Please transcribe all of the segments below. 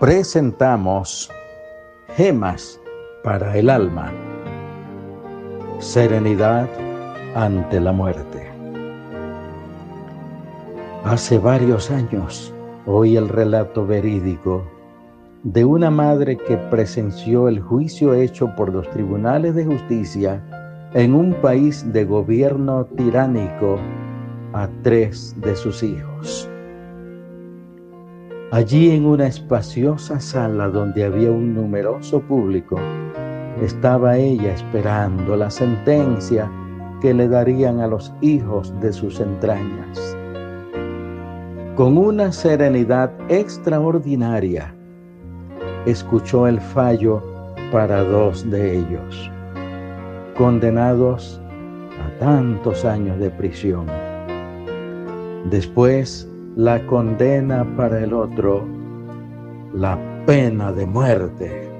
presentamos Gemas para el alma. Serenidad ante la muerte. Hace varios años oí el relato verídico de una madre que presenció el juicio hecho por los tribunales de justicia en un país de gobierno tiránico a tres de sus hijos. Allí en una espaciosa sala donde había un numeroso público, estaba ella esperando la sentencia que le darían a los hijos de sus entrañas. Con una serenidad extraordinaria, escuchó el fallo para dos de ellos, condenados a tantos años de prisión. Después la condena para el otro, la pena de muerte.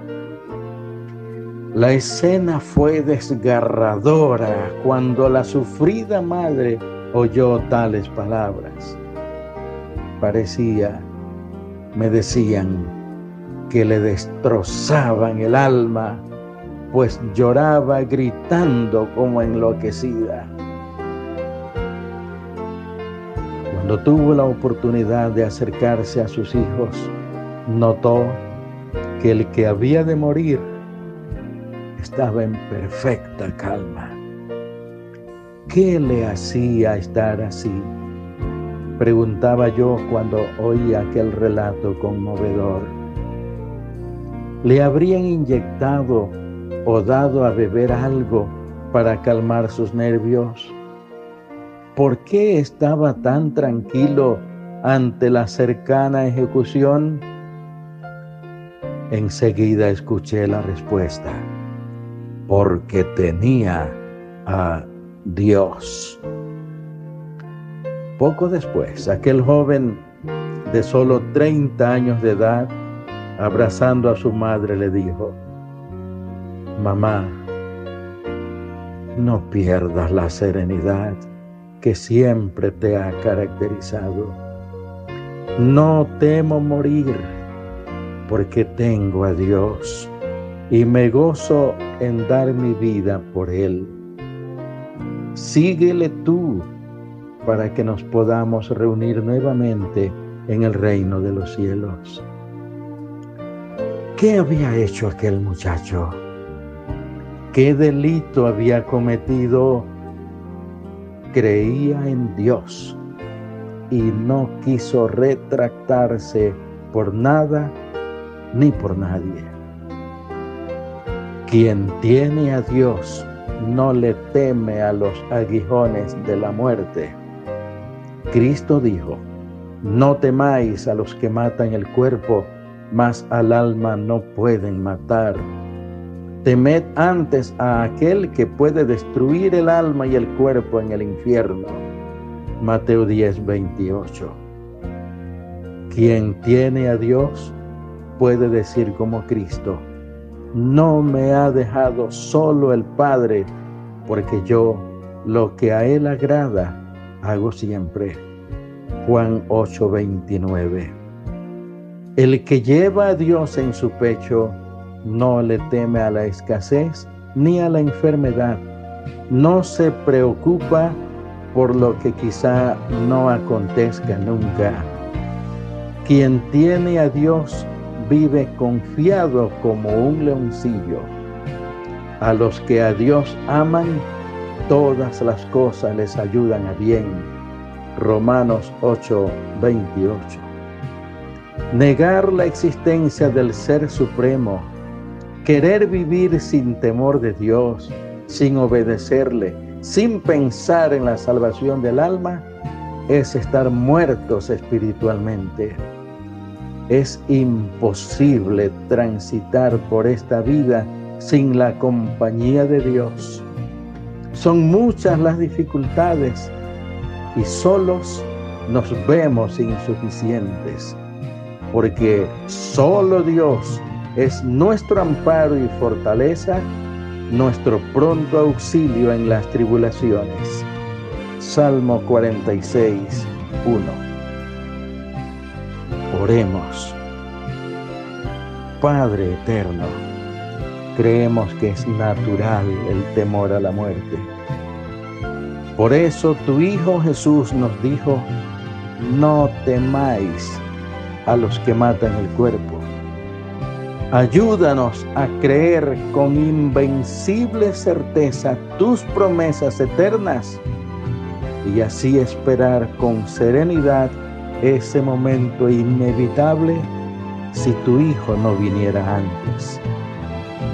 La escena fue desgarradora cuando la sufrida madre oyó tales palabras. Parecía, me decían, que le destrozaban el alma, pues lloraba gritando como enloquecida. Cuando tuvo la oportunidad de acercarse a sus hijos, notó que el que había de morir estaba en perfecta calma. ¿Qué le hacía estar así? Preguntaba yo cuando oía aquel relato conmovedor. ¿Le habrían inyectado o dado a beber algo para calmar sus nervios? ¿Por qué estaba tan tranquilo ante la cercana ejecución? Enseguida escuché la respuesta, porque tenía a Dios. Poco después, aquel joven de solo 30 años de edad, abrazando a su madre, le dijo, Mamá, no pierdas la serenidad que siempre te ha caracterizado. No temo morir porque tengo a Dios y me gozo en dar mi vida por Él. Síguele tú para que nos podamos reunir nuevamente en el reino de los cielos. ¿Qué había hecho aquel muchacho? ¿Qué delito había cometido? Creía en Dios y no quiso retractarse por nada ni por nadie. Quien tiene a Dios no le teme a los aguijones de la muerte. Cristo dijo, no temáis a los que matan el cuerpo, mas al alma no pueden matar Temed antes a aquel que puede destruir el alma y el cuerpo en el infierno. Mateo 10, 28. Quien tiene a Dios puede decir como Cristo, no me ha dejado solo el Padre, porque yo lo que a Él agrada hago siempre. Juan 8, 29. El que lleva a Dios en su pecho, no le teme a la escasez ni a la enfermedad, no se preocupa por lo que quizá no acontezca nunca. Quien tiene a Dios vive confiado como un leoncillo. A los que a Dios aman, todas las cosas les ayudan a bien. Romanos 8, 28. Negar la existencia del Ser Supremo Querer vivir sin temor de Dios, sin obedecerle, sin pensar en la salvación del alma, es estar muertos espiritualmente. Es imposible transitar por esta vida sin la compañía de Dios. Son muchas las dificultades y solos nos vemos insuficientes, porque solo Dios es nuestro amparo y fortaleza, nuestro pronto auxilio en las tribulaciones. Salmo 46, 1. Oremos. Padre eterno, creemos que es natural el temor a la muerte. Por eso tu Hijo Jesús nos dijo, no temáis a los que matan el cuerpo. Ayúdanos a creer con invencible certeza tus promesas eternas y así esperar con serenidad ese momento inevitable si tu Hijo no viniera antes.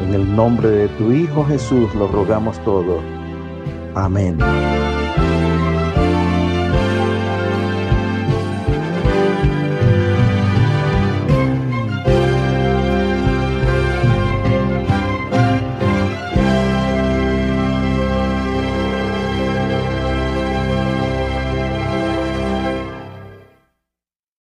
En el nombre de tu Hijo Jesús lo rogamos todo. Amén.